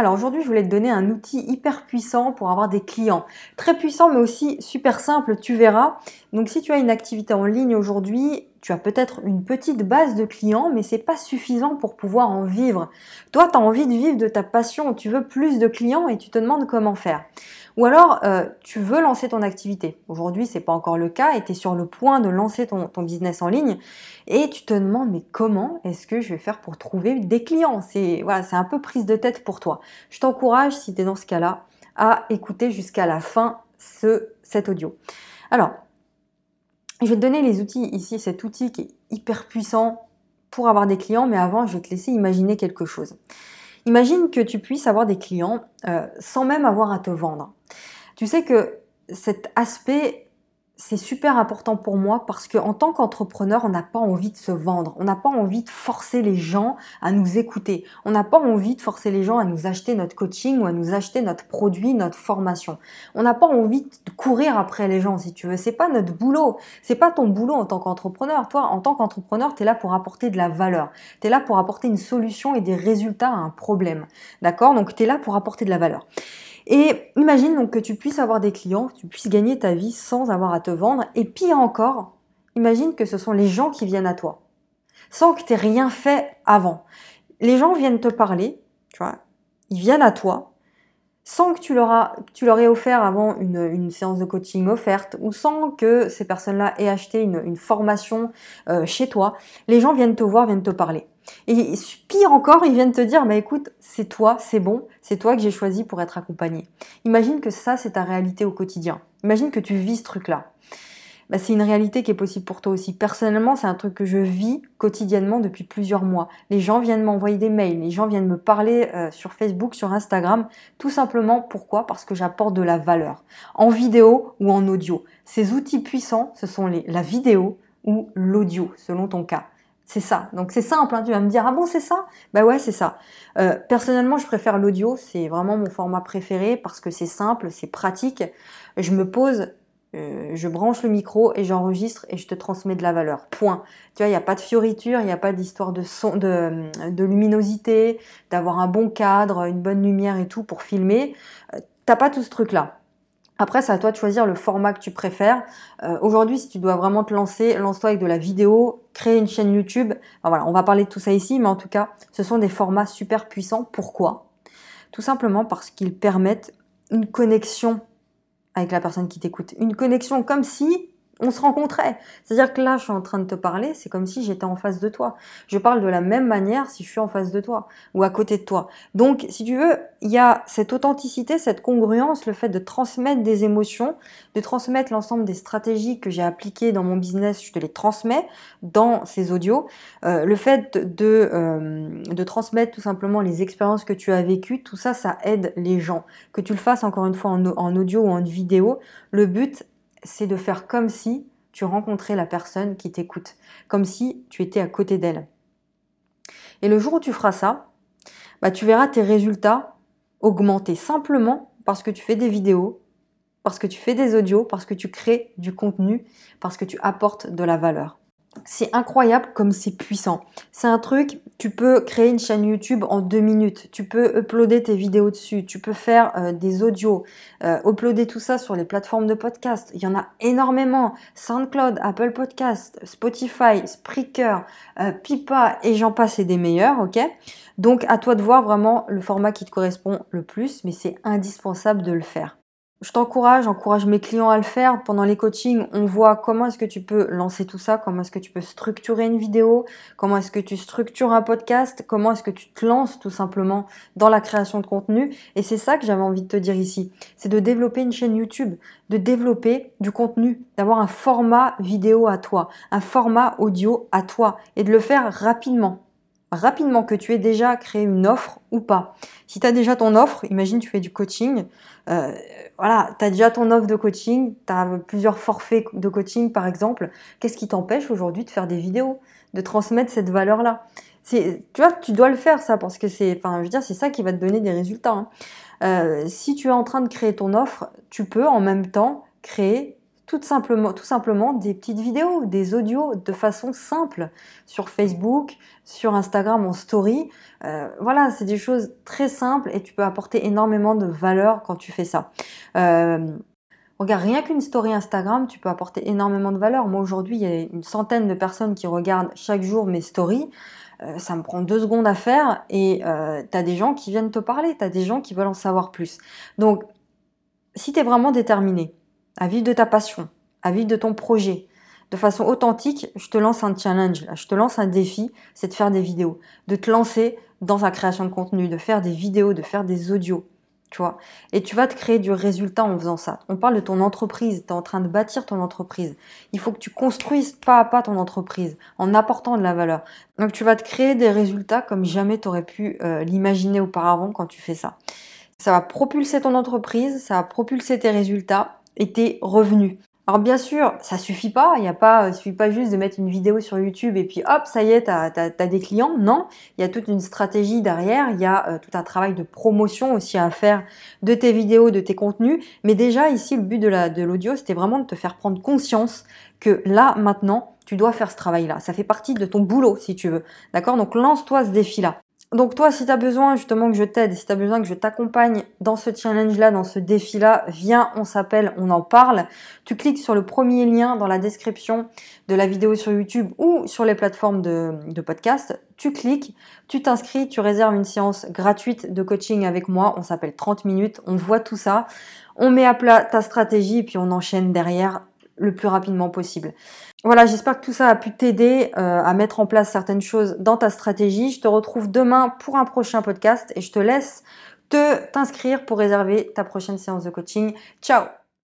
Alors aujourd'hui, je voulais te donner un outil hyper puissant pour avoir des clients. Très puissant, mais aussi super simple, tu verras. Donc si tu as une activité en ligne aujourd'hui, tu as peut-être une petite base de clients, mais c'est pas suffisant pour pouvoir en vivre. Toi, tu as envie de vivre de ta passion, tu veux plus de clients et tu te demandes comment faire. Ou alors, euh, tu veux lancer ton activité. Aujourd'hui, c'est pas encore le cas et tu es sur le point de lancer ton, ton, business en ligne et tu te demandes mais comment est-ce que je vais faire pour trouver des clients? C'est voilà, c'est un peu prise de tête pour toi. Je t'encourage si tu es dans ce cas-là à écouter jusqu'à la fin ce cet audio. Alors, je vais te donner les outils ici, cet outil qui est hyper puissant pour avoir des clients, mais avant, je vais te laisser imaginer quelque chose. Imagine que tu puisses avoir des clients euh, sans même avoir à te vendre. Tu sais que cet aspect c'est super important pour moi parce qu'en tant qu'entrepreneur, on n'a pas envie de se vendre. On n'a pas envie de forcer les gens à nous écouter. On n'a pas envie de forcer les gens à nous acheter notre coaching ou à nous acheter notre produit, notre formation. On n'a pas envie de courir après les gens, si tu veux. C'est pas notre boulot. C'est pas ton boulot en tant qu'entrepreneur. Toi, en tant qu'entrepreneur, tu es là pour apporter de la valeur. Tu es là pour apporter une solution et des résultats à un problème. D'accord? Donc, tu es là pour apporter de la valeur. Et imagine donc que tu puisses avoir des clients, que tu puisses gagner ta vie sans avoir à te vendre. Et pire encore, imagine que ce sont les gens qui viennent à toi, sans que tu aies rien fait avant. Les gens viennent te parler, tu vois, ils viennent à toi, sans que tu leur, aies offert avant une, séance de coaching offerte ou sans que ces personnes-là aient acheté une, formation euh, chez toi, les gens viennent te voir, viennent te parler. Et pire encore, ils viennent te dire, bah écoute, c'est toi, c'est bon, c'est toi que j'ai choisi pour être accompagné. Imagine que ça, c'est ta réalité au quotidien. Imagine que tu vis ce truc-là. Bah, c'est une réalité qui est possible pour toi aussi. Personnellement, c'est un truc que je vis quotidiennement depuis plusieurs mois. Les gens viennent m'envoyer des mails, les gens viennent me parler euh, sur Facebook, sur Instagram, tout simplement pourquoi? Parce que j'apporte de la valeur, en vidéo ou en audio. Ces outils puissants, ce sont les, la vidéo ou l'audio, selon ton cas. C'est ça. Donc c'est simple. Hein. Tu vas me dire ah bon c'est ça? Bah ouais c'est ça. Euh, personnellement je préfère l'audio. C'est vraiment mon format préféré parce que c'est simple, c'est pratique. Je me pose, euh, je branche le micro et j'enregistre et je te transmets de la valeur. Point. Tu vois il n'y a pas de fioriture, il n'y a pas d'histoire de son, de, luminosité, d'avoir un bon cadre, une bonne lumière et tout pour filmer. Euh, t'as pas tout ce truc là. Après, c'est à toi de choisir le format que tu préfères. Euh, aujourd'hui, si tu dois vraiment te lancer, lance-toi avec de la vidéo, créer une chaîne YouTube. voilà, on va parler de tout ça ici, mais en tout cas, ce sont des formats super puissants. Pourquoi? Tout simplement parce qu'ils permettent une connexion avec la personne qui t'écoute. Une connexion comme si on se rencontrait. C'est-à-dire que là, je suis en train de te parler, c'est comme si j'étais en face de toi. Je parle de la même manière si je suis en face de toi ou à côté de toi. Donc, si tu veux, il y a cette authenticité, cette congruence, le fait de transmettre des émotions, de transmettre l'ensemble des stratégies que j'ai appliquées dans mon business, je te les transmets dans ces audios. Euh, le fait de, euh, de transmettre tout simplement les expériences que tu as vécues, tout ça, ça aide les gens. Que tu le fasses encore une fois en, en audio ou en vidéo, le but, c'est de faire comme si tu rencontrais la personne qui t'écoute, comme si tu étais à côté d'elle. Et le jour où tu feras ça, bah, tu verras tes résultats augmenter simplement parce que tu fais des vidéos, parce que tu fais des audios, parce que tu crées du contenu, parce que tu apportes de la valeur c'est incroyable comme c'est puissant. C'est un truc, tu peux créer une chaîne YouTube en deux minutes, tu peux uploader tes vidéos dessus, tu peux faire euh, des audios, euh, uploader tout ça sur les plateformes de podcast. Il y en a énormément. SoundCloud, Apple Podcast, Spotify, Spreaker, euh, Pipa et j'en passe des meilleurs, ok? Donc à toi de voir vraiment le format qui te correspond le plus, mais c'est indispensable de le faire je t'encourage, j'encourage mes clients à le faire. Pendant les coachings, on voit comment est-ce que tu peux lancer tout ça, comment est-ce que tu peux structurer une vidéo, comment est-ce que tu structures un podcast, comment est-ce que tu te lances tout simplement dans la création de contenu. Et c'est ça que j'avais envie de te dire ici. C'est de développer une chaîne YouTube, de développer du contenu, d'avoir un format vidéo à toi, un format audio à toi et de le faire rapidement rapidement que tu aies déjà créé une offre ou pas. Si tu as déjà ton offre, imagine tu fais du coaching, euh, voilà, tu as déjà ton offre de coaching, tu as plusieurs forfaits de coaching par exemple, qu'est-ce qui t'empêche aujourd'hui de faire des vidéos, de transmettre cette valeur-là? Tu vois, tu dois le faire ça parce que c'est, enfin, je veux dire, c'est ça qui va te donner des résultats. Hein. Euh, si tu es en train de créer ton offre, tu peux en même temps créer tout simplement, des petites vidéos, des audios de façon simple sur Facebook, sur Instagram en story. Euh, voilà, c'est des choses très simples et tu peux apporter énormément de valeur quand tu fais ça. Euh, regarde, rien qu'une story Instagram, tu peux apporter énormément de valeur. Moi aujourd'hui, il y a une centaine de personnes qui regardent chaque jour mes stories. Euh, ça me prend deux secondes à faire et tu as des gens qui viennent te parler, tu des gens qui veulent en savoir plus. Donc, si tu es vraiment déterminé, à vivre de ta passion, à vivre de ton projet, de façon authentique, je te lance un challenge, je te lance un défi, c'est de faire des vidéos, de te lancer dans la création de contenu, de faire des vidéos, de faire des audios, tu vois. Et tu vas te créer du résultat en faisant ça. On parle de ton entreprise, tu es en train de bâtir ton entreprise. Il faut que tu construises pas à pas ton entreprise en apportant de la valeur. Donc tu vas te créer des résultats comme jamais tu aurais pu euh, l'imaginer auparavant quand tu fais ça. Ça va propulser ton entreprise, ça va propulser tes résultats et tes revenus. Alors bien sûr, ça suffit pas, il a pas, suffit pas juste de mettre une vidéo sur YouTube et puis hop, ça y est, tu as, des clients. Non, il y a toute une stratégie derrière, il y a euh, tout un travail de promotion aussi à faire de tes vidéos, de tes contenus. Mais déjà ici, le but de l'audio, c'était vraiment de te faire prendre conscience que là, maintenant, tu dois faire ce travail-là. Ça fait partie de ton boulot, si tu veux. D'accord? Donc lance-toi ce défi-là. Donc toi, si tu as besoin justement que je t'aide, si tu as besoin que je t'accompagne dans ce challenge-là, dans ce défi-là, viens, on s'appelle, on en parle. Tu cliques sur le premier lien dans la description de la vidéo sur YouTube ou sur les plateformes de, podcast. Tu cliques, tu t'inscris, tu réserves une séance gratuite de coaching avec moi. On s'appelle 30 minutes, on voit tout ça. On met à plat ta stratégie puis on enchaîne derrière le plus rapidement possible. Voilà, j'espère que tout ça a pu t'aider euh, à mettre en place certaines choses dans ta stratégie. Je te retrouve demain pour un prochain podcast et je te laisse te t'inscrire pour réserver ta prochaine séance de coaching. Ciao